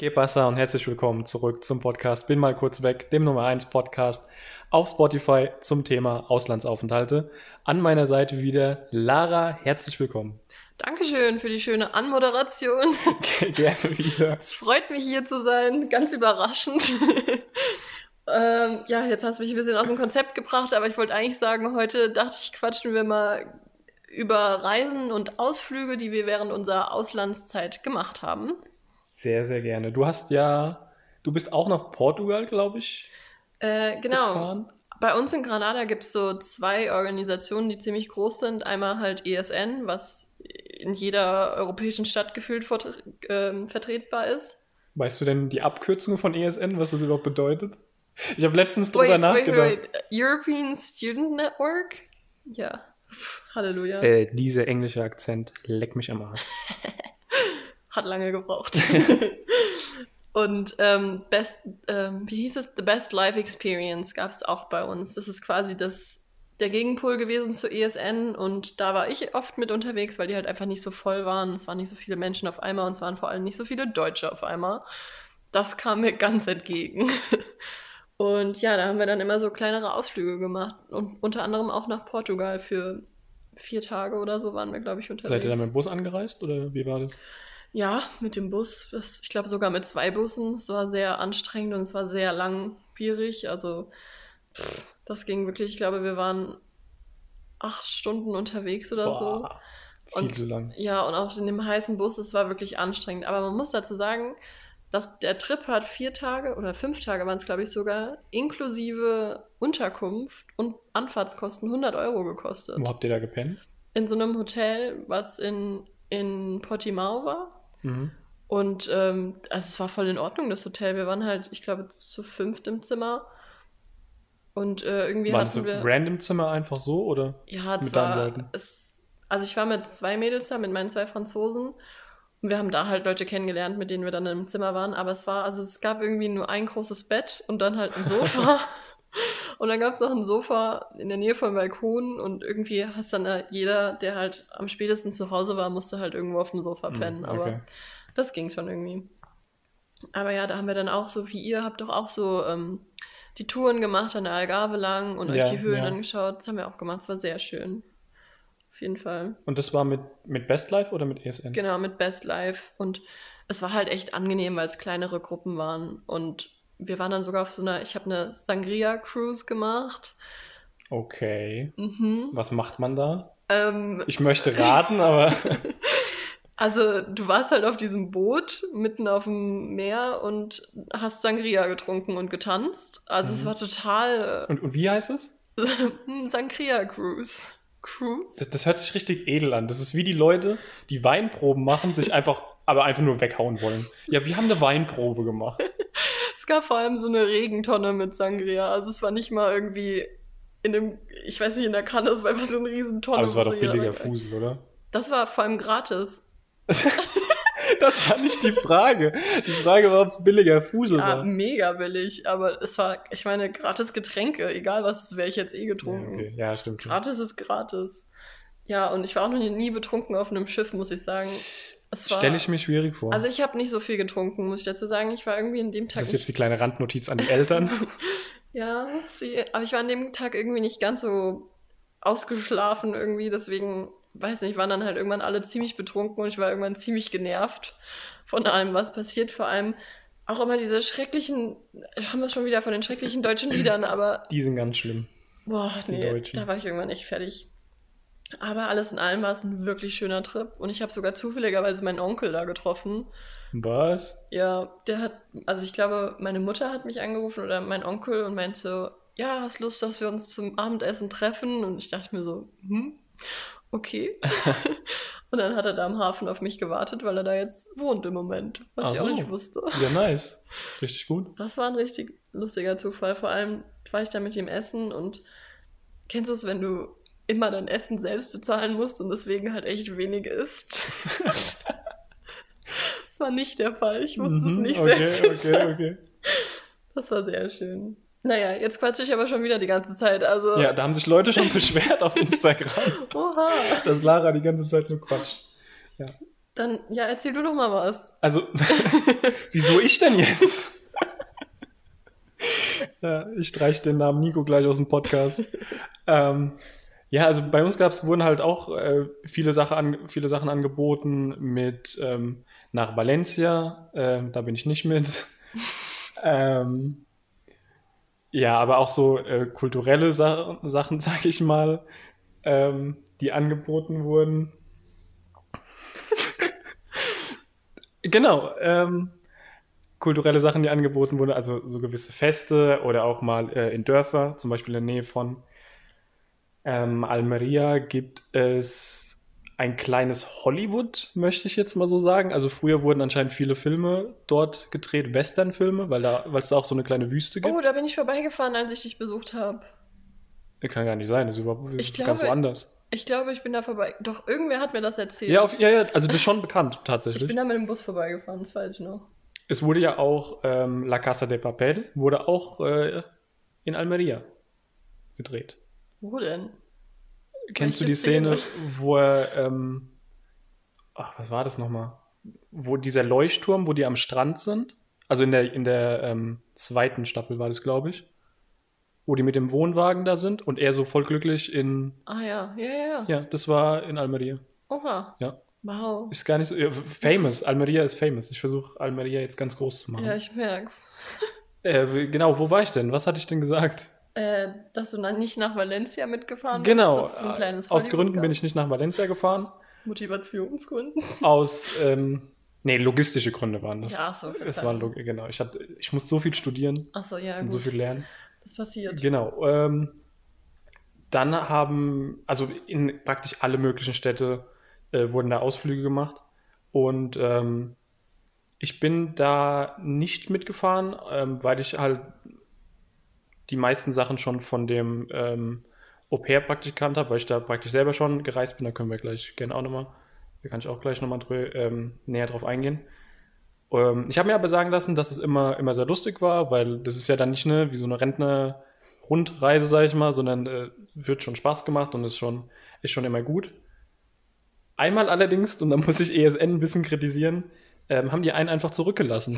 Gepassa und herzlich willkommen zurück zum Podcast Bin mal kurz weg, dem Nummer 1 Podcast auf Spotify zum Thema Auslandsaufenthalte. An meiner Seite wieder Lara, herzlich willkommen. Dankeschön für die schöne Anmoderation. Gerne wieder. Es freut mich hier zu sein, ganz überraschend. ähm, ja, jetzt hast du mich ein bisschen aus dem Konzept gebracht, aber ich wollte eigentlich sagen, heute dachte ich, quatschen wir mal über Reisen und Ausflüge, die wir während unserer Auslandszeit gemacht haben. Sehr, sehr gerne. Du hast ja, du bist auch nach Portugal, glaube ich. Äh, genau. Gefahren. Bei uns in Granada gibt es so zwei Organisationen, die ziemlich groß sind. Einmal halt ESN, was in jeder europäischen Stadt gefühlt vor, äh, vertretbar ist. Weißt du denn die Abkürzung von ESN, was das überhaupt bedeutet? Ich habe letztens drüber wait, nachgedacht. Wait, wait. European Student Network? Ja. Halleluja. Äh, dieser englische Akzent, leck mich am Arsch. Hat lange gebraucht. Und ähm, Best, ähm, wie hieß es? The Best Life Experience gab es auch bei uns. Das ist quasi das, der Gegenpol gewesen zu ESN und da war ich oft mit unterwegs, weil die halt einfach nicht so voll waren. Es waren nicht so viele Menschen auf einmal und es waren vor allem nicht so viele Deutsche auf einmal. Das kam mir ganz entgegen. Und ja, da haben wir dann immer so kleinere Ausflüge gemacht und unter anderem auch nach Portugal für vier Tage oder so waren wir, glaube ich, unterwegs. Seid ihr dann mit dem Bus angereist oder wie war das? Ja, mit dem Bus. Das, ich glaube sogar mit zwei Bussen. Es war sehr anstrengend und es war sehr langwierig. Also pff, das ging wirklich. Ich glaube, wir waren acht Stunden unterwegs oder Boah, so. Viel und, zu lang. Ja, und auch in dem heißen Bus, es war wirklich anstrengend. Aber man muss dazu sagen, dass der Trip hat vier Tage oder fünf Tage waren es, glaube ich, sogar, inklusive Unterkunft und Anfahrtskosten 100 Euro gekostet. Wo habt ihr da gepennt? In so einem Hotel, was in, in Portimao war. Mhm. Und ähm, also es war voll in Ordnung, das Hotel. Wir waren halt, ich glaube, zu fünft im Zimmer. Und äh, irgendwie war hatten das wir. random Zimmer einfach so oder ja, mit war, deinen Leuten? Es, also ich war mit zwei Mädels da, mit meinen zwei Franzosen. Und wir haben da halt Leute kennengelernt, mit denen wir dann im Zimmer waren. Aber es war, also es gab irgendwie nur ein großes Bett und dann halt ein Sofa. und dann gab es noch ein Sofa in der Nähe vom Balkon und irgendwie hat dann da jeder, der halt am spätesten zu Hause war, musste halt irgendwo auf dem Sofa hm, pennen. okay. Aber das ging schon irgendwie. Aber ja, da haben wir dann auch so wie ihr habt doch auch so ähm, die Touren gemacht an der Algarve lang und ja, euch die Höhlen ja. angeschaut. Das haben wir auch gemacht. Es war sehr schön. Auf jeden Fall. Und das war mit, mit Best Life oder mit ESN? Genau, mit Best Life. Und es war halt echt angenehm, weil es kleinere Gruppen waren. Und wir waren dann sogar auf so einer, ich habe eine Sangria-Cruise gemacht. Okay. Mhm. Was macht man da? Ähm, ich möchte raten, aber. Also, du warst halt auf diesem Boot mitten auf dem Meer und hast Sangria getrunken und getanzt. Also, mhm. es war total. Äh, und, und wie heißt es? Sangria Cruise. Cruise? Das, das, hört sich richtig edel an. Das ist wie die Leute, die Weinproben machen, sich einfach, aber einfach nur weghauen wollen. Ja, wir haben eine Weinprobe gemacht. Es gab vor allem so eine Regentonne mit Sangria. Also, es war nicht mal irgendwie in dem, ich weiß nicht, in der Kanne, es war einfach so eine riesen Tonne. Aber es war doch billiger Fusel, oder? Das war vor allem gratis. das war nicht die Frage. Die Frage war, ob es billiger Fusel ja, war. mega billig, aber es war, ich meine, gratis Getränke, egal was, wäre ich jetzt eh getrunken. Ja, okay. ja stimmt. Gratis ist gratis. Ja, und ich war auch noch nie betrunken auf einem Schiff, muss ich sagen. Stelle ich mir schwierig vor. Also ich habe nicht so viel getrunken, muss ich dazu sagen. Ich war irgendwie in dem Tag. Das ist jetzt die kleine Randnotiz an die Eltern. ja, sie, aber ich war an dem Tag irgendwie nicht ganz so ausgeschlafen irgendwie, deswegen weiß nicht, waren dann halt irgendwann alle ziemlich betrunken und ich war irgendwann ziemlich genervt von allem, was passiert. Vor allem auch immer diese schrecklichen, haben wir schon wieder von den schrecklichen deutschen Liedern, aber. Die sind ganz schlimm. Boah, nee, da war ich irgendwann echt fertig. Aber alles in allem war es ein wirklich schöner Trip und ich habe sogar zufälligerweise meinen Onkel da getroffen. Was? Ja, der hat, also ich glaube, meine Mutter hat mich angerufen oder mein Onkel und meinte so, ja, hast Lust, dass wir uns zum Abendessen treffen? Und ich dachte mir so, hm? okay. und dann hat er da am Hafen auf mich gewartet, weil er da jetzt wohnt im Moment, was Ach ich auch nicht wusste. Ja, nice. Richtig gut. Das war ein richtig lustiger Zufall. Vor allem war ich da mit ihm essen und kennst du es, wenn du immer dein Essen selbst bezahlen musst und deswegen halt echt wenig isst? das war nicht der Fall. Ich musste mhm, es nicht okay, selbst bezahlen. Okay, okay. Das war sehr schön. Naja, jetzt quatsche ich aber schon wieder die ganze Zeit. Also ja, da haben sich Leute schon beschwert auf Instagram, Oha. dass Lara die ganze Zeit nur quatscht. Ja. Dann, ja, erzähl du doch mal was. Also, wieso ich denn jetzt? ja, ich streiche den Namen Nico gleich aus dem Podcast. ähm, ja, also bei uns gab's, wurden halt auch äh, viele, Sache an, viele Sachen angeboten mit ähm, nach Valencia, äh, da bin ich nicht mit. ähm, ja, aber auch so äh, kulturelle Sa Sachen, sag ich mal, ähm, die angeboten wurden. genau, ähm, kulturelle Sachen, die angeboten wurden, also so gewisse Feste oder auch mal äh, in Dörfer, zum Beispiel in der Nähe von ähm, Almeria gibt es ein kleines Hollywood, möchte ich jetzt mal so sagen. Also früher wurden anscheinend viele Filme dort gedreht, Westernfilme, weil da, weil es da auch so eine kleine Wüste gibt. Oh, da bin ich vorbeigefahren, als ich dich besucht habe. Kann gar nicht sein, das ist überhaupt Ich ganz glaube- woanders. Ich glaube, ich bin da vorbei. Doch, irgendwer hat mir das erzählt. Ja, auf, ja, ja, also das ist schon bekannt ich tatsächlich. bin da mit dem Bus vorbeigefahren, das weiß ich noch. Es wurde ja auch ähm, La Casa de Papel wurde auch äh, in Almeria gedreht. Wo denn? Kennst du Welche die Szene, wo er, ähm, ach, was war das nochmal? Wo dieser Leuchtturm, wo die am Strand sind? Also in der, in der ähm, zweiten Staffel war das, glaube ich. Wo die mit dem Wohnwagen da sind und er so voll glücklich in, Ah ja, ja, ja. ja. ja, das war in Almeria. Oha. Ja. Wow. Ist gar nicht so, ja, famous. Almeria ist famous. Ich versuche Almeria jetzt ganz groß zu machen. Ja, ich merk's. äh, genau, wo war ich denn? Was hatte ich denn gesagt? Äh, dass du dann nicht nach Valencia mitgefahren Genau, bist. ein kleines aus Gründen bin ich nicht nach Valencia gefahren. Motivationsgründen. Aus, ähm, nee, logistische Gründe waren das. Ja, so. Es war genau. Ich, hatte, ich muss so viel studieren Achso, ja, und gut. so viel lernen. Das passiert. Genau. Ähm, dann haben, also in praktisch alle möglichen Städte äh, wurden da Ausflüge gemacht. Und ähm, ich bin da nicht mitgefahren, ähm, weil ich halt die meisten Sachen schon von dem ähm, Au-pair-Praktikant habe, weil ich da praktisch selber schon gereist bin. Da können wir gleich gerne auch nochmal, da kann ich auch gleich nochmal ähm, näher drauf eingehen. Ähm, ich habe mir aber sagen lassen, dass es immer, immer sehr lustig war, weil das ist ja dann nicht eine, wie so eine Rentner-Rundreise, sag ich mal, sondern äh, wird schon Spaß gemacht und ist schon, ist schon immer gut. Einmal allerdings, und da muss ich ESN ein bisschen kritisieren, ähm, haben die einen einfach zurückgelassen.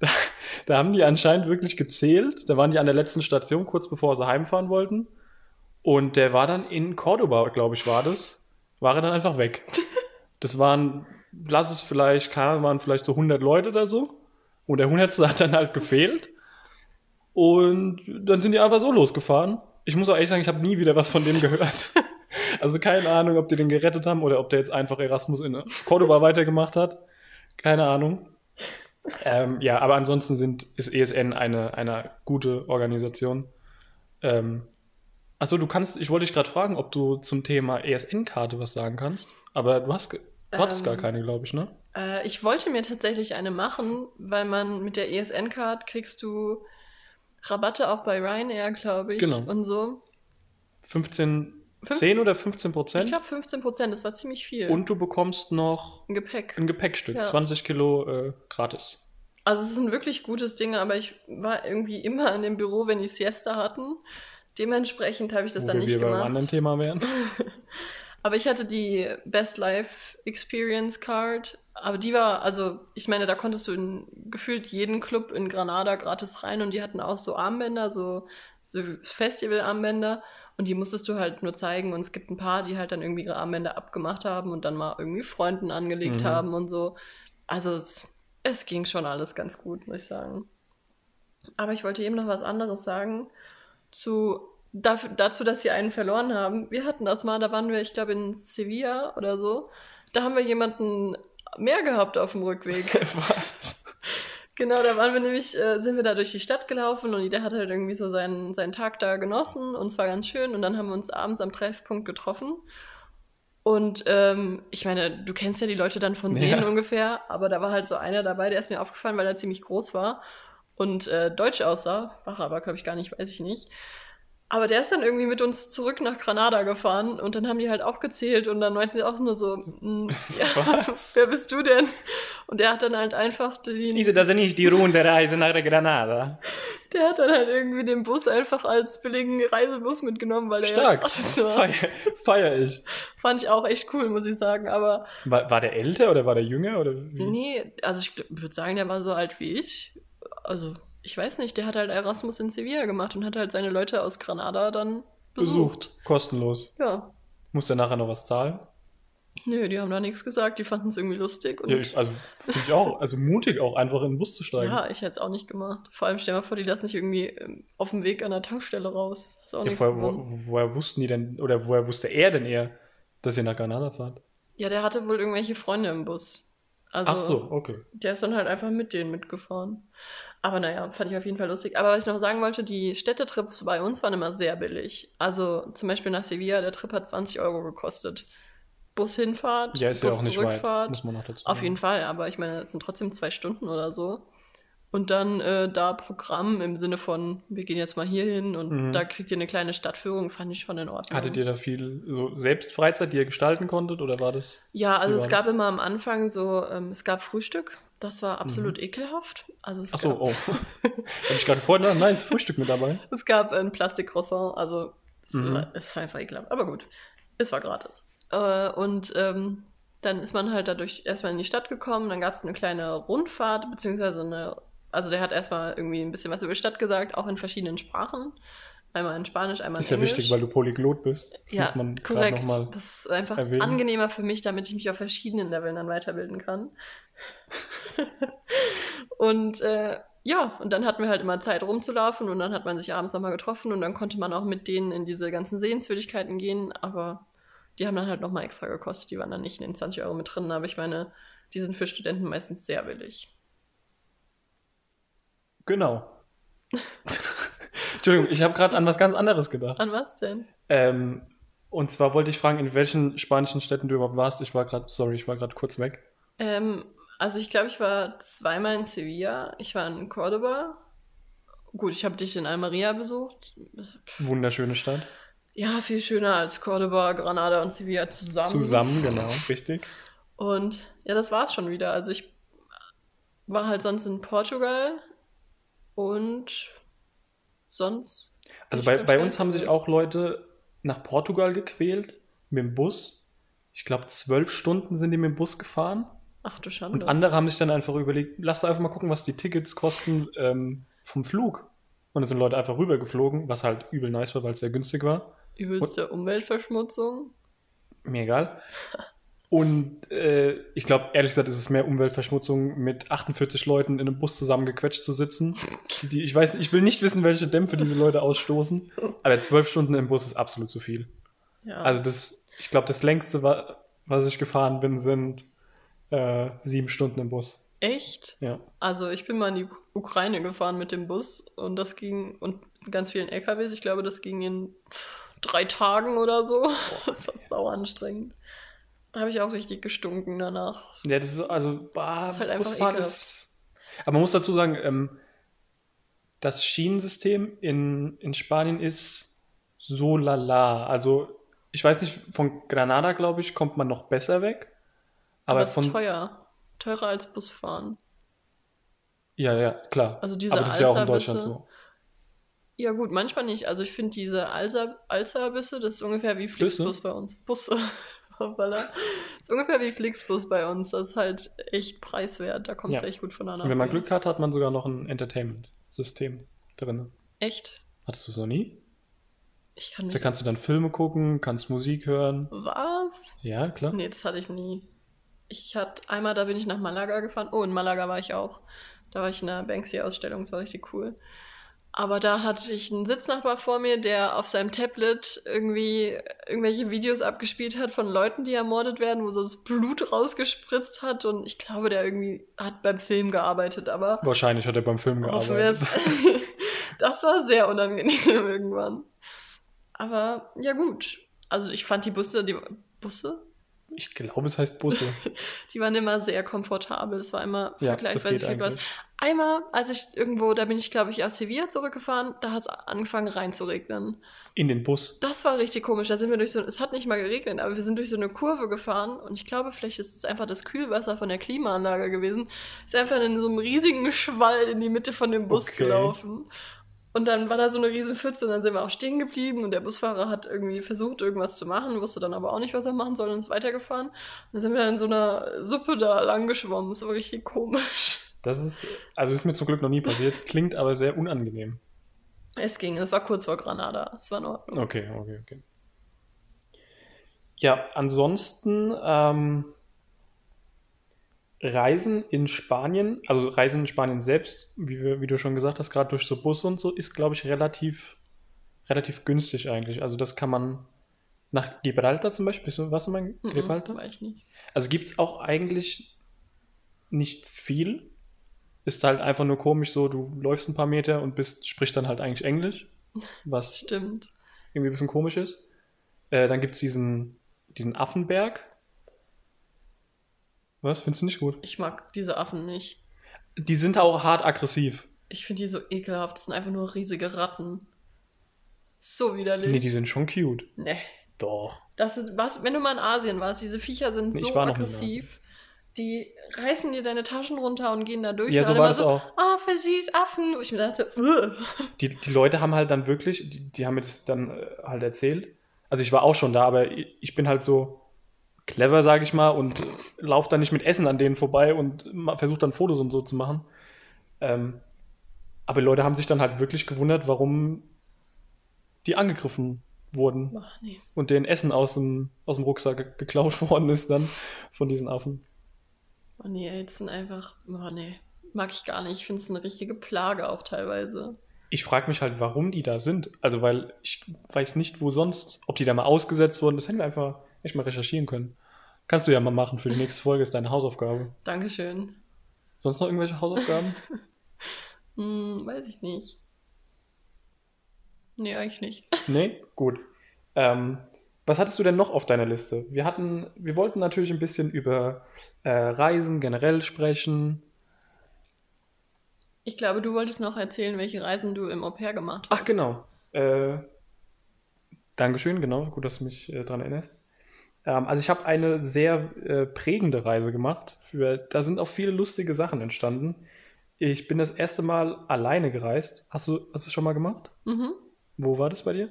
da, haben die anscheinend wirklich gezählt. Da waren die an der letzten Station, kurz bevor sie heimfahren wollten. Und der war dann in Cordoba, glaube ich, war das. War er dann einfach weg. Das waren, lass es vielleicht, keine waren vielleicht so 100 Leute oder so. Und der 100. hat dann halt gefehlt. Und dann sind die einfach so losgefahren. Ich muss auch ehrlich sagen, ich habe nie wieder was von dem gehört. Also keine Ahnung, ob die den gerettet haben oder ob der jetzt einfach Erasmus in Cordoba weitergemacht hat. Keine Ahnung. Ähm, ja, aber ansonsten sind, ist ESN eine, eine gute Organisation. Ähm, achso, du kannst, ich wollte dich gerade fragen, ob du zum Thema ESN-Karte was sagen kannst. Aber du hast, du hattest gar Ähm, keine, glaube ich, ne? Äh, ich wollte mir tatsächlich eine machen, weil man mit der ESN-Card kriegst du Rabatte auch bei Ryanair, glaube ich. Genau. Und so. 15, 15 10 oder 15% Ich Prozent. glaube 15 Prozent, das war ziemlich viel. Und du bekommst noch ein Gepäck. ein Gepäckstück, Ja. 20 Kilo äh, gratis. Also es ist ein wirklich gutes Ding, aber ich war irgendwie immer in dem Büro, wenn die Siesta hatten. Dementsprechend habe ich das Wo dann wir nicht wieder beim gemacht. anderen Thema wären. Aber ich hatte die Best Life Experience Card. Aber die war, also ich meine, da konntest du in gefühlt jeden Club in Granada gratis rein und die hatten auch so Armbänder, so, so Festival-Armbänder. Und die musstest du halt nur zeigen. Und es gibt ein paar, die halt dann irgendwie ihre Armbänder abgemacht haben und dann mal irgendwie Freunden angelegt Mhm. haben und so. Also es, es ging schon alles ganz gut, muss ich sagen. Aber ich wollte eben noch was anderes sagen. Zu, dazu, dass sie einen verloren haben. Wir hatten das mal, da waren wir, ich glaube, in Sevilla oder so. Da haben wir jemanden mehr gehabt auf dem Rückweg. Was? Genau, da waren wir nämlich, äh, sind wir da durch die Stadt gelaufen und der hat halt irgendwie so seinen, seinen Tag da genossen und es war ganz schön und dann haben wir uns abends am Treffpunkt getroffen. Und ähm, ich meine, du kennst ja die Leute dann von sehen Ja. ungefähr, aber da war halt so einer dabei, der ist mir aufgefallen, weil er ziemlich groß war und äh, deutsch aussah, war er aber, glaube ich, gar nicht, weiß ich nicht. Aber der ist dann irgendwie mit uns zurück nach Granada gefahren und dann haben die halt auch gezählt und dann meinten sie auch nur so, "Mm, ja, wer bist du denn? Und der hat dann halt einfach den, Diese, das ist nicht die Runde-Reise nach Granada. der hat dann halt irgendwie den Bus einfach als billigen Reisebus mitgenommen, weil der ja Stark. gratis war. Feier, feier ich. Fand ich auch echt cool, muss ich sagen. Aber War, war der älter oder war der jünger? Oder wie? nee, also ich würde sagen, der war so alt wie ich. Also, ich weiß nicht, der hat halt Erasmus in Sevilla gemacht und hat halt seine Leute aus Granada dann besucht. Besucht. Kostenlos. Ja. Muss der nachher noch was zahlen? Nö, die haben da nichts gesagt, die fanden es irgendwie lustig. Und Ja, ich, also finde ich auch. Also mutig auch, einfach in den Bus zu steigen. Ja, ich hätte es auch nicht gemacht. Vor allem stell dir mal vor, die lassen nicht irgendwie ähm, auf dem Weg an der Tankstelle raus. Ist auch Ja, nichts woher, wo, woher wussten die denn, oder woher wusste er denn eher, dass ihr nach Granada fahrt? Ja, der hatte wohl irgendwelche Freunde im Bus. Also, Ach so, okay. der ist dann halt einfach mit denen mitgefahren. Aber naja, fand ich auf jeden Fall lustig. Aber was ich noch sagen wollte, die Städtetrips bei uns waren immer sehr billig. Also zum Beispiel nach Sevilla, der Trip hat 20 Euro gekostet. Bushinfahrt, Ja, ist ja Bus auch nicht weit, Zurückfahrt. muss man noch dazu Auf jeden Fall, aber ich meine, das sind trotzdem zwei Stunden oder so. Und dann äh, da Programm im Sinne von, wir gehen jetzt mal hier hin und Mhm. da kriegt ihr eine kleine Stadtführung, fand ich schon in Ordnung. Hattet ihr da viel so Selbstfreizeit, die ihr gestalten konntet, oder war das? Ja, also es gab immer am Anfang so, ähm, es gab Frühstück, das war absolut ekelhaft. Also es Mhm. Ach so, gab, oh. Hab ich gerade vorhin ein nice Frühstück mit dabei. es gab ein Plastikcroissant, also es, Mhm. war, es war einfach ekelhaft. Aber gut, es war gratis. Äh, und ähm, dann ist man halt dadurch erstmal in die Stadt gekommen, dann gab es eine kleine Rundfahrt, beziehungsweise eine, also der hat erstmal irgendwie ein bisschen was über die Stadt gesagt, auch in verschiedenen Sprachen. Einmal in Spanisch, einmal in Ist ja Englisch. wichtig, weil du Polyglot bist. Das ja, muss man korrekt. nochmal. Das ist einfach erwähnen. angenehmer für mich, damit ich mich auf verschiedenen Leveln dann weiterbilden kann. und äh, ja, und dann hatten wir halt immer Zeit rumzulaufen und dann hat man sich abends nochmal getroffen und dann konnte man auch mit denen in diese ganzen Sehenswürdigkeiten gehen, aber die haben dann halt nochmal extra gekostet, die waren dann nicht in den 20 Euro mit drin, aber ich meine, die sind für Studenten meistens sehr billig. Genau. Entschuldigung, ich habe gerade an was ganz anderes gedacht. An was denn? Ähm, und zwar wollte ich fragen, in welchen spanischen Städten du überhaupt warst. Ich war gerade, sorry, ich war gerade kurz weg. Ähm, also ich glaube, ich war zweimal in Sevilla, ich war in Cordoba. Gut, ich habe dich in Almeria besucht. Wunderschöne Stadt. Ja, viel schöner als Cordoba, Granada und Sevilla zusammen. Zusammen, genau, richtig. Und ja, das war's schon wieder. Also ich war halt sonst in Portugal und sonst. Also bei, bei uns haben sich auch Leute nach Portugal gequält mit dem Bus. Ich glaube, zwölf Stunden sind die mit dem Bus gefahren. Ach du Und Schande. andere haben sich dann einfach überlegt, lass doch einfach mal gucken, was die Tickets kosten ähm, vom Flug. Und dann sind Leute einfach rübergeflogen, was halt übel nice war, weil es sehr günstig war. Übelste Umweltverschmutzung. Mir egal. Und äh, ich glaube, ehrlich gesagt, ist es mehr Umweltverschmutzung, mit 48 Leuten in einem Bus zusammengequetscht zu sitzen. Die, ich weiß, ich will nicht wissen, welche Dämpfe diese Leute ausstoßen. Aber zwölf Stunden im Bus ist absolut zu viel. Ja. Also das, ich glaube, das längste, wa- was ich gefahren bin, sind äh, sieben Stunden im Bus. Echt? Ja. Also ich bin mal in die Ukraine gefahren mit dem Bus und das ging und ganz vielen LKWs. Ich glaube, das ging in drei Tagen oder so. Das war sau anstrengend. Da habe ich auch richtig gestunken danach. Ja, das ist also, bah, ist halt Busfahren ist. Aber man muss dazu sagen, ähm, das Schienensystem in, in Spanien ist so lala. Also, ich weiß nicht, von Granada, glaube ich, kommt man noch besser weg. Aber, ist von. teuer. Teurer als Busfahren. Ja, ja, klar. Also diese Aber das ist ja auch in Deutschland so. Ja gut, manchmal nicht. Also ich finde diese Alsa- Alsa-Busse, das ist ungefähr wie Flixbus bei uns. Busse. Das ist ungefähr wie Flixbus bei uns. Das ist halt echt preiswert. Da kommst Ja. du echt gut von einer Und wenn man Glück hat, hat man sogar noch ein Entertainment-System drin. Echt? Hattest du es noch nie? Ich kann Da mich... kannst du dann Filme gucken, kannst Musik hören. Was? Ja, klar. Nee, das hatte ich nie. Ich hatte einmal, da bin ich nach Malaga gefahren. Oh, in Malaga war ich auch. Da war ich in der Banksy-Ausstellung, das war richtig cool. Aber da hatte ich einen Sitznachbar vor mir, der auf seinem Tablet irgendwie irgendwelche Videos abgespielt hat von Leuten, die ermordet werden, wo so das Blut rausgespritzt hat. Und ich glaube, der irgendwie hat beim Film gearbeitet, aber Wahrscheinlich hat er beim Film gearbeitet. das war sehr unangenehm irgendwann. Aber ja gut. Also ich fand die Busse, die Busse? Ich glaube, es heißt Busse. die waren immer sehr komfortabel. Es war immer Ja, vergleichsweise viel was. Einmal, als ich irgendwo, da bin ich, glaube ich, aus Sevilla zurückgefahren, da hat es angefangen reinzuregnen. In den Bus. Das war richtig komisch. Da sind wir durch so, es hat nicht mal geregnet, aber wir sind durch so eine Kurve gefahren und ich glaube, vielleicht ist es einfach das Kühlwasser von der Klimaanlage gewesen. Ist einfach in so einem riesigen Schwall in die Mitte von dem Bus Okay. gelaufen. Und dann war da so eine riesen Pfütze und dann sind wir auch stehen geblieben und der Busfahrer hat irgendwie versucht, irgendwas zu machen, wusste dann aber auch nicht, was er machen soll und ist weitergefahren. Und dann sind wir in so einer Suppe da lang geschwommen. Das war richtig komisch. Das ist, also ist mir zum Glück noch nie passiert, klingt aber sehr unangenehm. Es ging, es war kurz vor Granada. Es war in Ordnung. Okay, okay, okay. Ja, ansonsten ähm, Reisen in Spanien, also Reisen in Spanien selbst, wie, wir, wie du schon gesagt hast, gerade durch so Busse und so, ist, glaube ich, relativ, relativ günstig eigentlich. Also das kann man nach Gibraltar zum Beispiel, bist du, warst du mal in Mhm, Gibraltar? war ich nicht. Also gibt es auch eigentlich nicht viel. Ist halt einfach nur komisch so, du läufst ein paar Meter und bist, sprichst dann halt eigentlich Englisch, was Stimmt. irgendwie ein bisschen komisch ist. Äh, dann gibt es diesen, diesen Affenberg. Was? Findest du nicht gut? Ich mag diese Affen nicht. Die sind auch hart aggressiv. Ich finde die so ekelhaft. Das sind einfach nur riesige Ratten. So widerlich. Nee, die sind schon cute. Nee. Doch. Das ist, was, wenn du mal in Asien warst, diese Viecher sind ich so aggressiv. Die reißen dir deine Taschen runter und gehen da durch. Ja, Und so war das auch. Ah, für süß Affen. Wo ich mir dachte, Ugh. Die, die Leute haben halt dann wirklich, die, die haben mir das dann äh, halt erzählt. Also ich war auch schon da, aber ich bin halt so clever, sage ich mal, und laufe dann nicht mit Essen an denen vorbei und versuche dann Fotos und so zu machen. Ähm, aber Leute haben sich dann halt wirklich gewundert, warum die angegriffen wurden. Ach, nee. und deren Essen aus dem, aus dem Rucksack ge- geklaut worden ist dann von diesen Affen. Oh nee, ey, das sind einfach. Oh nee. Mag ich gar nicht. Ich finde es eine richtige Plage auch teilweise. Ich frage mich halt, warum die da sind. Also, weil ich weiß nicht, wo sonst, ob die da mal ausgesetzt wurden. Das hätten wir einfach echt mal recherchieren können. Kannst du ja mal machen für die nächste Folge, ist deine Hausaufgabe. Dankeschön. Sonst noch irgendwelche Hausaufgaben? Hm, weiß ich nicht. Nee, eigentlich nicht. nee? Gut. Ähm, was hattest du denn noch auf deiner Liste? Wir hatten, wir wollten natürlich ein bisschen über äh, Reisen generell sprechen. Ich glaube, du wolltest noch erzählen, welche Reisen du im Au pair gemacht hast. Ach, genau. Äh, Dankeschön, genau. Gut, dass du mich äh, daran erinnerst. Ähm, also ich habe eine sehr äh, prägende Reise gemacht. Für, da sind auch viele lustige Sachen entstanden. Ich bin das erste Mal alleine gereist. Hast du, hast du schon mal gemacht? Mhm. Wo war das bei dir?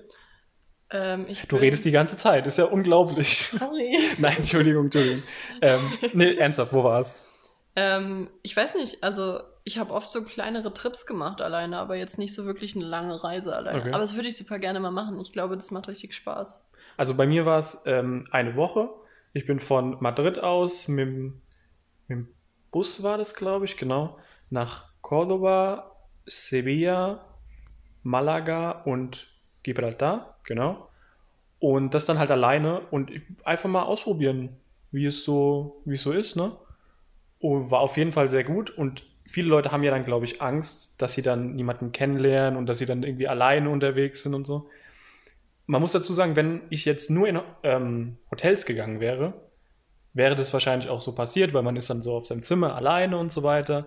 Ähm, Du bin- redest die ganze Zeit, ist ja unglaublich. Sorry. Nein, Entschuldigung, Entschuldigung. Ähm, nee, ernsthaft, wo war es? Ähm, ich weiß nicht, also ich habe oft so kleinere Trips gemacht alleine, aber jetzt nicht so wirklich eine lange Reise alleine. Okay. Aber das würde ich super gerne mal machen. Ich glaube, das macht richtig Spaß. Also bei mir war es ähm, eine Woche. Ich bin von Madrid aus mit, dem- mit dem Bus war das, glaube ich, genau, nach Córdoba, Sevilla, Malaga und Gibraltar, genau. Und das dann halt alleine und einfach mal ausprobieren, wie es so, wie es so ist, ne? Und war auf jeden Fall sehr gut und viele Leute haben ja dann, glaube ich, Angst, dass sie dann niemanden kennenlernen und dass sie dann irgendwie alleine unterwegs sind und so. Man muss dazu sagen, wenn ich jetzt nur in ähm, Hotels gegangen wäre, wäre das wahrscheinlich auch so passiert, weil man ist dann so auf seinem Zimmer alleine und so weiter.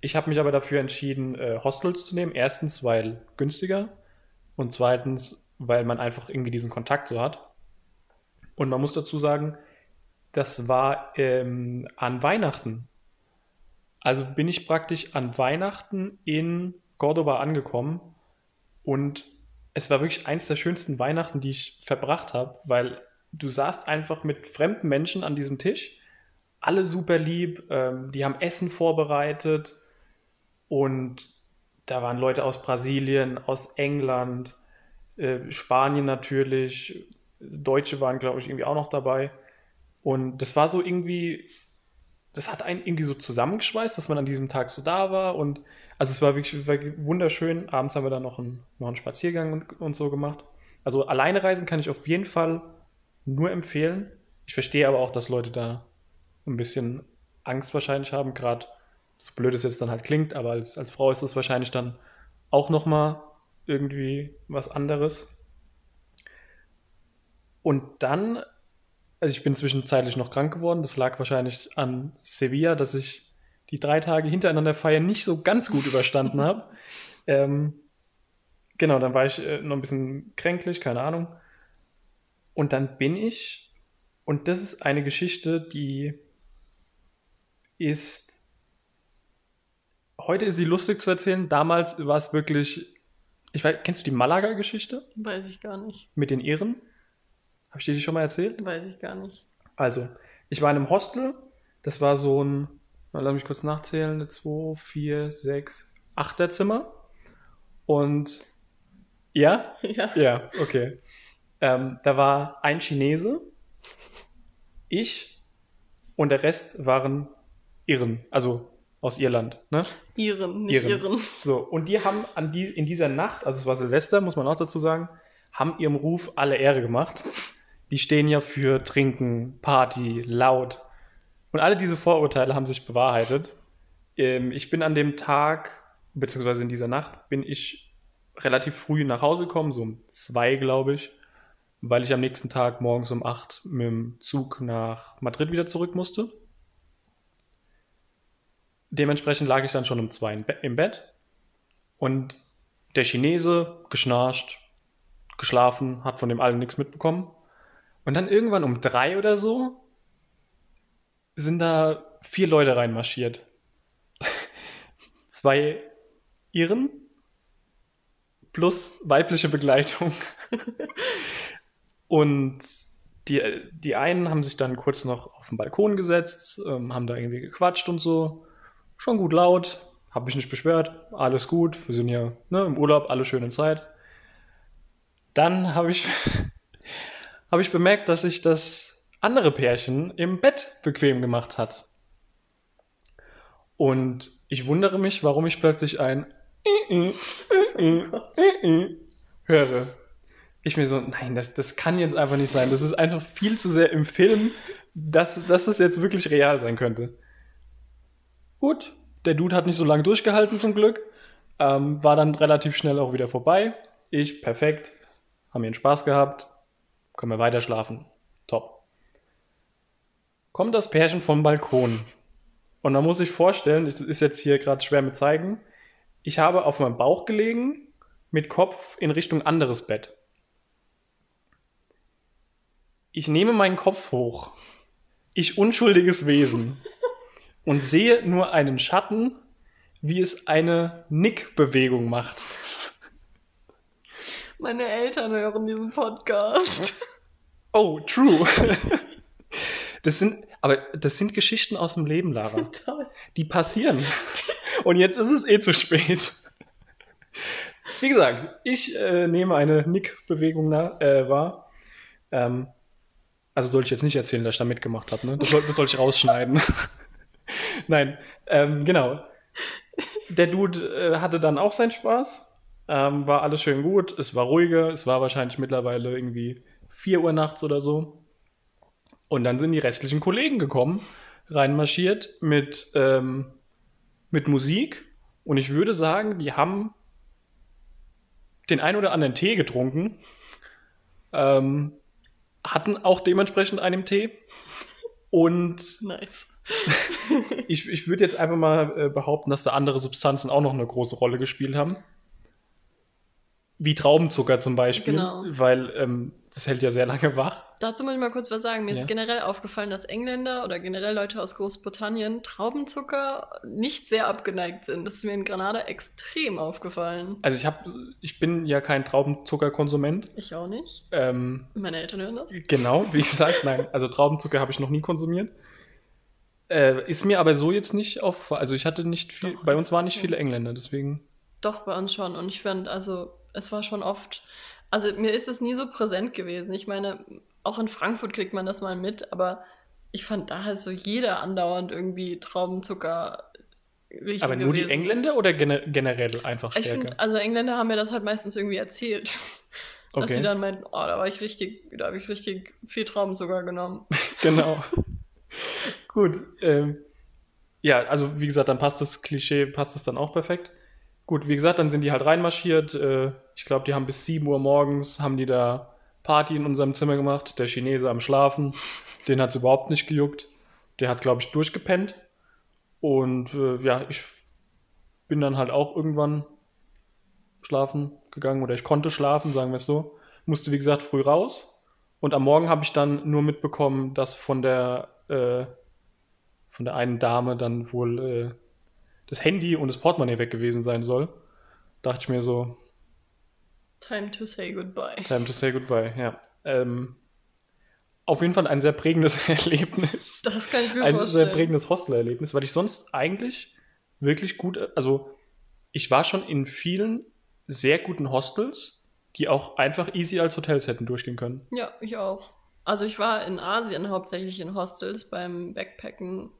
Ich habe mich aber dafür entschieden, äh, Hostels zu nehmen. Erstens, weil günstiger und zweitens, weil man einfach irgendwie diesen Kontakt so hat. Und man muss dazu sagen, das war ähm, an Weihnachten. Also bin ich praktisch an Weihnachten in Cordoba angekommen und es war wirklich eins der schönsten Weihnachten, die ich verbracht habe, weil du saßt einfach mit fremden Menschen an diesem Tisch, alle super lieb, ähm, die haben Essen vorbereitet und da waren Leute aus Brasilien, aus England, äh, Spanien natürlich, Deutsche waren, glaube ich, irgendwie auch noch dabei. Und das war so irgendwie, das hat einen irgendwie so zusammengeschweißt, dass man an diesem Tag so da war. Und also es war wirklich, wirklich wunderschön. Abends haben wir dann noch einen, noch einen Spaziergang und, und so gemacht. Also alleine reisen kann ich auf jeden Fall nur empfehlen. Ich verstehe aber auch, dass Leute da ein bisschen Angst wahrscheinlich haben, gerade so blöd es jetzt dann halt klingt, aber als, als Frau ist es wahrscheinlich dann auch nochmal irgendwie was anderes. Und dann Also ich bin zwischenzeitlich noch krank geworden. Das lag wahrscheinlich an Sevilla, dass ich die drei Tage hintereinander feiern nicht so ganz gut überstanden habe. Ähm, genau, dann war ich äh, noch ein bisschen kränklich, keine Ahnung. Und dann bin ich, und das ist eine Geschichte, die ist, heute ist sie lustig zu erzählen. Damals war es wirklich, ich weiß, kennst du die Malaga-Geschichte Weiß ich gar nicht. mit den Ehren? Habe ich dir die schon mal erzählt? Weiß ich gar nicht. Also, ich war in einem Hostel. Das war so ein, na, lass mich kurz nachzählen, 2, 4, 6, 8er Zimmer. Und ja, Ja. ja, okay. Ähm, da war ein Chinese, ich und der Rest waren Irren, also aus Irland. Ne? Iren, nicht Iren. Iren. So, und die haben an die, in dieser Nacht, also es war Silvester, muss man auch dazu sagen, haben ihrem Ruf alle Ehre gemacht. Die stehen ja für Trinken, Party, laut. Und alle diese Vorurteile haben sich bewahrheitet. Ähm, ich bin an dem Tag, beziehungsweise in dieser Nacht, bin ich relativ früh nach Hause gekommen, so um zwei, glaube ich, weil ich am nächsten Tag morgens um acht mit dem Zug nach Madrid wieder zurück musste. Dementsprechend lag ich dann schon um zwei im Be- im Bett und der Chinese geschnarcht, geschlafen, hat von dem allen nichts mitbekommen. Und dann irgendwann um drei oder so sind da vier Leute reinmarschiert. Zwei Iren plus weibliche Begleitung. Und die, die einen haben sich dann kurz noch auf den Balkon gesetzt, ähm, haben da irgendwie gequatscht und so. Schon gut laut, hab mich nicht beschwert, alles gut, wir sind ja ne, im Urlaub, alle schön in Zeit. Dann habe ich, hab ich bemerkt, dass sich das andere Pärchen im Bett bequem gemacht hat. Und ich wundere mich, warum ich plötzlich ein höre. Ich mir so, nein, das, das kann jetzt einfach nicht sein. Das ist einfach viel zu sehr im Film, dass, dass das jetzt wirklich real sein könnte. Gut, der Dude hat nicht so lange durchgehalten zum Glück. Ähm, war dann relativ schnell auch wieder vorbei. Ich, perfekt. Haben ihren Spaß gehabt. Können wir weiter schlafen. Top. Kommt das Pärchen vom Balkon. Und man muss sich vorstellen, das ist jetzt hier gerade schwer mit zeigen. Ich habe auf meinem Bauch gelegen, mit Kopf in Richtung anderes Bett. Ich nehme meinen Kopf hoch. Ich unschuldiges Wesen. Und sehe nur einen Schatten, wie es eine Nickbewegung macht. Meine Eltern hören diesen Podcast. Oh, true. Das sind, aber das sind Geschichten aus dem Leben, Lara. Toll. Die passieren. Und jetzt ist es eh zu spät. Wie gesagt, ich äh, nehme eine Nickbewegung äh, wahr. Ähm, also soll ich jetzt nicht erzählen, dass ich da mitgemacht habe, ne? Das soll, das soll ich rausschneiden. Nein, ähm, genau. Der Dude äh, hatte dann auch seinen Spaß. Ähm, war alles schön gut. Es war ruhiger. Es war wahrscheinlich mittlerweile irgendwie 4 Uhr nachts oder so. Und dann sind die restlichen Kollegen gekommen, reinmarschiert mit, ähm, mit Musik. Und ich würde sagen, die haben den ein oder anderen Tee getrunken. Ähm, hatten auch dementsprechend einen Tee. Und Nice. ich, ich würde jetzt einfach mal äh, behaupten, dass da andere Substanzen auch noch eine große Rolle gespielt haben. Wie Traubenzucker zum Beispiel, Genau. weil ähm, das hält ja sehr lange wach. Dazu muss ich mal kurz was sagen. Mir Ja. ist generell aufgefallen, dass Engländer oder generell Leute aus Großbritannien Traubenzucker nicht sehr abgeneigt sind. Das ist mir in Granada extrem aufgefallen. Also ich habe, ich bin ja kein Traubenzuckerkonsument. Ich auch nicht. Ähm, Meine Eltern hören das. genau, wie gesagt, nein, also Traubenzucker habe ich noch nie konsumiert. Äh, ist mir aber so jetzt nicht aufgefallen. Also ich hatte nicht viel, Doch, bei uns waren nicht viele Engländer, deswegen. Doch, bei uns schon. Und ich fand, also, es war schon oft. Also, mir ist es nie so präsent gewesen. Ich meine, auch in Frankfurt kriegt man das mal mit, aber ich fand da halt so jeder andauernd irgendwie Traubenzucker riechen Aber nur die gewesen. Engländer oder gene generell einfach Ich stärker? finde, also Engländer haben mir das halt meistens irgendwie erzählt. Dass Okay. sie dann meinten, oh, da war ich richtig, da habe ich richtig viel Traubenzucker genommen. Genau. Gut. Ähm, ja, also wie gesagt, dann passt das Klischee, passt das dann auch perfekt. Gut, wie gesagt, dann sind die halt reinmarschiert. Äh, ich glaube, die haben bis 7 Uhr morgens, haben die da Party in unserem Zimmer gemacht, der Chinese am Schlafen, den hat es überhaupt nicht gejuckt. Der hat, glaube ich, durchgepennt. Und äh, ja, ich bin dann halt auch irgendwann schlafen gegangen oder ich konnte schlafen, sagen wir es so. Musste, wie gesagt, früh raus. Und am Morgen habe ich dann nur mitbekommen, dass von der, äh, von der einen Dame dann wohl äh, das Handy und das Portemonnaie weg gewesen sein soll. Dachte ich mir so. Time to say goodbye. Time to say goodbye, ja. Ähm, auf jeden Fall ein sehr prägendes Erlebnis. Das kann ich mir ein vorstellen. sehr prägendes Hostel-Erlebnis, weil ich sonst eigentlich wirklich gut, also ich war schon in vielen sehr guten Hostels, die auch einfach easy als Hotels hätten durchgehen können. Ja, ich auch. Also ich war in Asien hauptsächlich in Hostels beim Backpacken,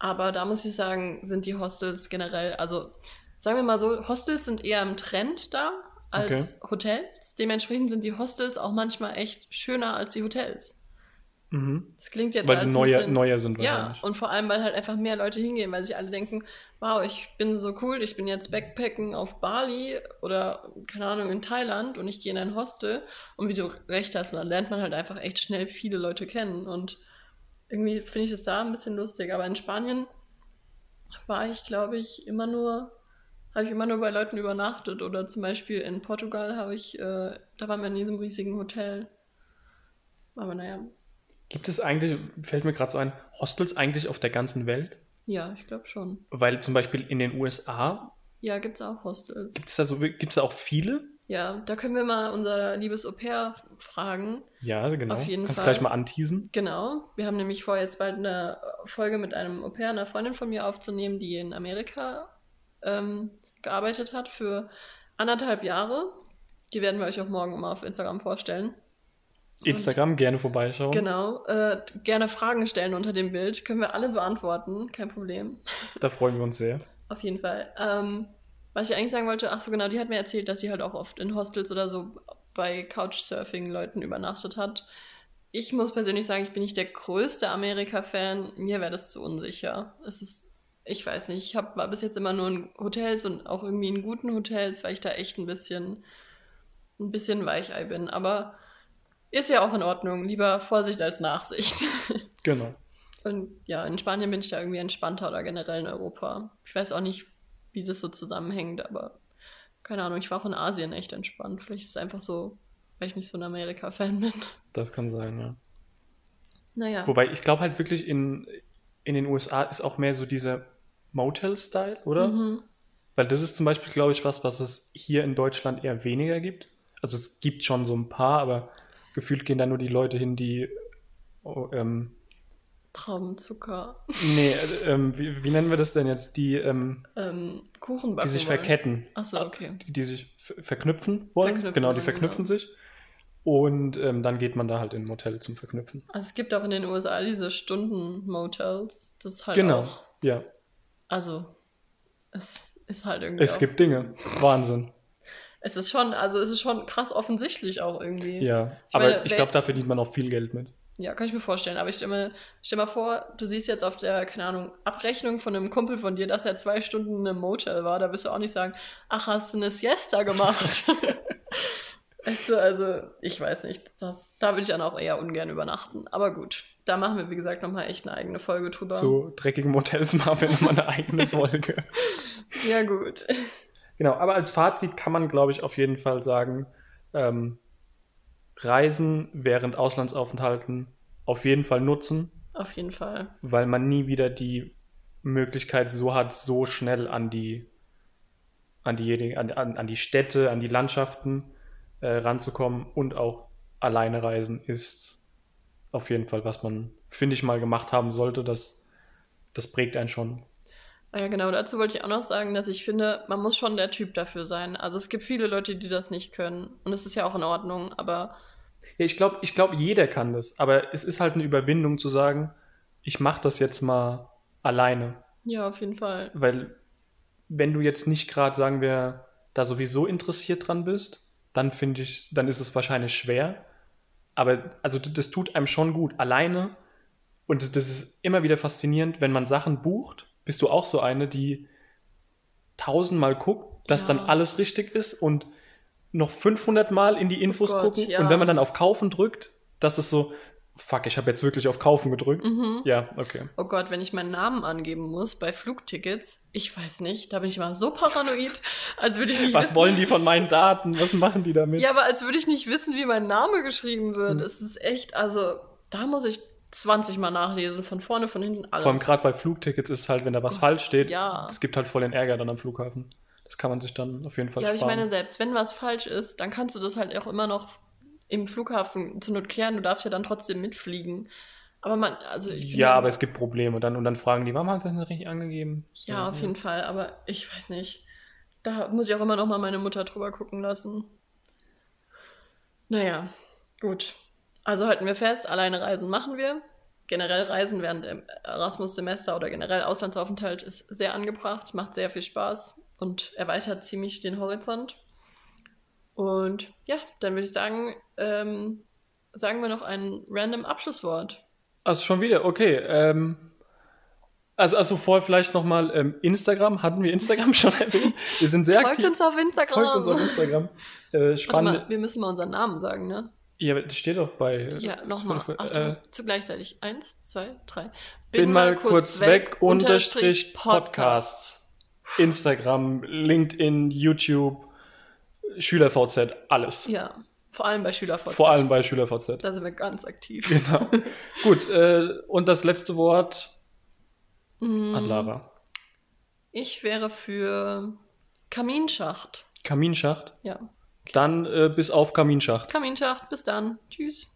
aber da muss ich sagen, sind die Hostels generell, also sagen wir mal so, Hostels sind eher im Trend da als Hotels. Dementsprechend sind die Hostels auch manchmal echt schöner als die Hotels. Mhm. Das klingt jetzt Weil sie neuer, bisschen- neuer sind Ja, und vor allem, weil halt einfach mehr Leute hingehen, weil sich alle denken, wow, ich bin so cool, ich bin jetzt Backpacken auf Bali oder, keine Ahnung, in Thailand und ich gehe in ein Hostel. Und wie du recht hast, dann lernt man halt einfach echt schnell viele Leute kennen. Und irgendwie finde ich es da ein bisschen lustig. Aber in Spanien war ich, glaube ich, immer nur, habe ich immer nur bei Leuten übernachtet. Oder zum Beispiel in Portugal habe ich, äh, da waren wir in diesem riesigen Hotel. Aber naja, Gibt es eigentlich, fällt mir gerade so ein, Hostels eigentlich auf der ganzen Welt? ja, ich glaube schon. Weil zum Beispiel in den USA Ja, gibt's auch Hostels. gibt es da so, gibt's da auch viele? Ja, da können wir mal unser liebes Au pair fragen. Ja, genau. Auf jeden Kannst Fall. gleich mal anteasen. Genau. Wir haben nämlich vor, jetzt bald eine Folge mit einem Au pair, einer Freundin von mir aufzunehmen, die in Amerika ähm, gearbeitet hat für anderthalb Jahre. Die werden wir euch auch morgen mal auf Instagram vorstellen. Und- Instagram, gerne vorbeischauen. Genau. Äh, gerne Fragen stellen unter dem Bild. Können wir alle beantworten. Kein Problem. Da freuen wir uns sehr. Auf jeden Fall. Ähm, was ich eigentlich sagen wollte, ach so genau, die hat mir erzählt, dass sie halt auch oft in Hostels oder so bei Couchsurfing-Leuten übernachtet hat. Ich muss persönlich sagen, ich bin nicht der größte Amerika-Fan. Mir wäre das zu unsicher. Es ist, ich weiß nicht, ich hab, war bis jetzt immer nur in Hotels und auch irgendwie in guten Hotels, weil ich da echt ein bisschen, ein bisschen Weichei bin. Aber ist ja auch in Ordnung. Lieber Vorsicht als Nachsicht. Genau. Und ja, in Spanien bin ich da irgendwie entspannter oder generell in Europa. Ich weiß auch nicht, wie das so zusammenhängt, aber keine Ahnung, ich war auch in Asien echt entspannt. Vielleicht ist es einfach so, weil ich nicht so ein Amerika-Fan bin. Das kann sein, ja. Naja. Wobei ich glaube halt wirklich in, in den USA ist auch mehr so dieser Motel-Style, oder? Mhm. Weil das ist zum Beispiel, glaube ich, was, was es hier in Deutschland eher weniger gibt. Also es gibt schon so ein paar, aber gefühlt gehen da nur die Leute hin, die oh, ähm, Traubenzucker. nee, äh, ähm, wie, wie nennen wir das denn jetzt? Die, ähm, Ähm, Kuchen die sich wollen. verketten. Achso, okay. Die, die sich verknüpfen wollen. Verknüpfen genau, die verknüpfen genau. sich. Und ähm, dann geht man da halt in ein Motel zum Verknüpfen. Also es gibt auch in den USA diese Stunden-Motels. Das ist halt genau, auch. ja. Also, es ist halt irgendwie. Es auch, gibt Dinge. Wahnsinn. Es ist schon, also es ist schon krass offensichtlich auch irgendwie. Ja, Ich aber meine, ich glaube, da verdient man auch viel Geld mit. Ja, kann ich mir vorstellen. Aber ich stell mir, stell mal vor, du siehst jetzt auf der, keine Ahnung, Abrechnung von einem Kumpel von dir, dass er zwei Stunden einem Motel war. Da wirst du auch nicht sagen, ach, hast du eine Siesta gemacht? weißt du, also, ich weiß nicht. Das, da würde ich dann auch eher ungern übernachten. Aber gut, da machen wir, wie gesagt, nochmal echt eine eigene Folge drüber. Zu dreckigen Motels machen wir nochmal eine eigene Folge. Ja, gut. Genau, aber als Fazit kann man, glaube ich, auf jeden Fall sagen, ähm, Reisen während Auslandsaufenthalten auf jeden Fall nutzen, Auf jeden Fall. weil man nie wieder die Möglichkeit so hat, so schnell an die, an die, an, an, die Städte, an die Landschaften äh, ranzukommen und auch alleine reisen ist auf jeden Fall, was man, finde ich, mal gemacht haben sollte. Das, das prägt einen schon. Ah Ja, genau. Dazu wollte ich auch noch sagen, dass ich finde, man muss schon der Typ dafür sein. Also es gibt viele Leute, die das nicht können. Und es ist ja auch in Ordnung, aber Ja, ich glaube, ich glaub, jeder kann das, aber es ist halt eine Überwindung zu sagen, ich mache das jetzt mal alleine. ja, auf jeden Fall. Weil wenn du jetzt nicht gerade, sagen wir, da sowieso interessiert dran bist, dann finde ich, dann ist es wahrscheinlich schwer. Aber also das tut einem schon gut. Alleine, und das ist immer wieder faszinierend, wenn man Sachen bucht, bist du auch so eine, die tausendmal guckt, dass Ja. dann alles richtig ist und noch 500 Mal in die Infos Oh Gott, gucken ja. und wenn man dann auf Kaufen drückt, das ist so, fuck, ich habe jetzt wirklich auf Kaufen gedrückt. Mhm. Ja, okay. Oh Gott, wenn ich meinen Namen angeben muss bei Flugtickets, ich weiß nicht, da bin ich mal so paranoid, als würde ich nicht Was wissen. wollen die von meinen Daten? Was machen die damit? Ja, aber als würde ich nicht wissen, wie mein Name geschrieben wird. Hm. Es ist echt, also da muss ich 20 Mal nachlesen, von vorne, von hinten, alles. Vor allem gerade bei Flugtickets ist halt, wenn da was falsch steht, Ja. es gibt halt voll den Ärger dann am Flughafen. Das kann man sich dann auf jeden Fall Ja, aber ich sparen. meine, selbst wenn was falsch ist, dann kannst du das halt auch immer noch im Flughafen zur Not klären. Du darfst ja dann trotzdem mitfliegen. Aber man, also ich ja, aber es gibt Probleme dann und dann fragen die, warum hat das nicht richtig angegeben? So, Ja, auf jeden Fall, aber ich weiß nicht. Da muss ich auch immer noch mal meine Mutter drüber gucken lassen. Naja, gut. Also halten wir fest, alleine Reisen machen wir. Generell Reisen während dem Erasmus-Semester oder generell Auslandsaufenthalt ist sehr angebracht, macht sehr viel Spaß und erweitert ziemlich den Horizont. Und ja, dann würde ich sagen, ähm, sagen wir noch ein random Abschlusswort. Also schon wieder, okay. Ähm, also, also vorher vielleicht nochmal ähm, Instagram. Hatten wir Instagram schon erwähnt? Wir sind sehr Folgt aktiv. uns auf Instagram. Folgt uns auf Instagram. Äh, Warte spannende. mal, wir müssen mal unseren Namen sagen, ne? Ja, das steht doch bei. äh, Ja, nochmal. Äh, zu gleichzeitig. Eins, zwei, drei. bin mal kurz weg, unterstrich Podcasts. Instagram, LinkedIn, YouTube, SchülerVZ, alles. Ja, vor allem bei SchülerVZ. Vor allem bei SchülerVZ. Da sind wir ganz aktiv. Genau. Gut, äh, und das letzte Wort Mm, an Lara. Ich wäre für Kaminschacht. Kaminschacht. Ja. Dann äh, bis auf Kaminschacht. Kaminschacht, bis dann. Tschüss.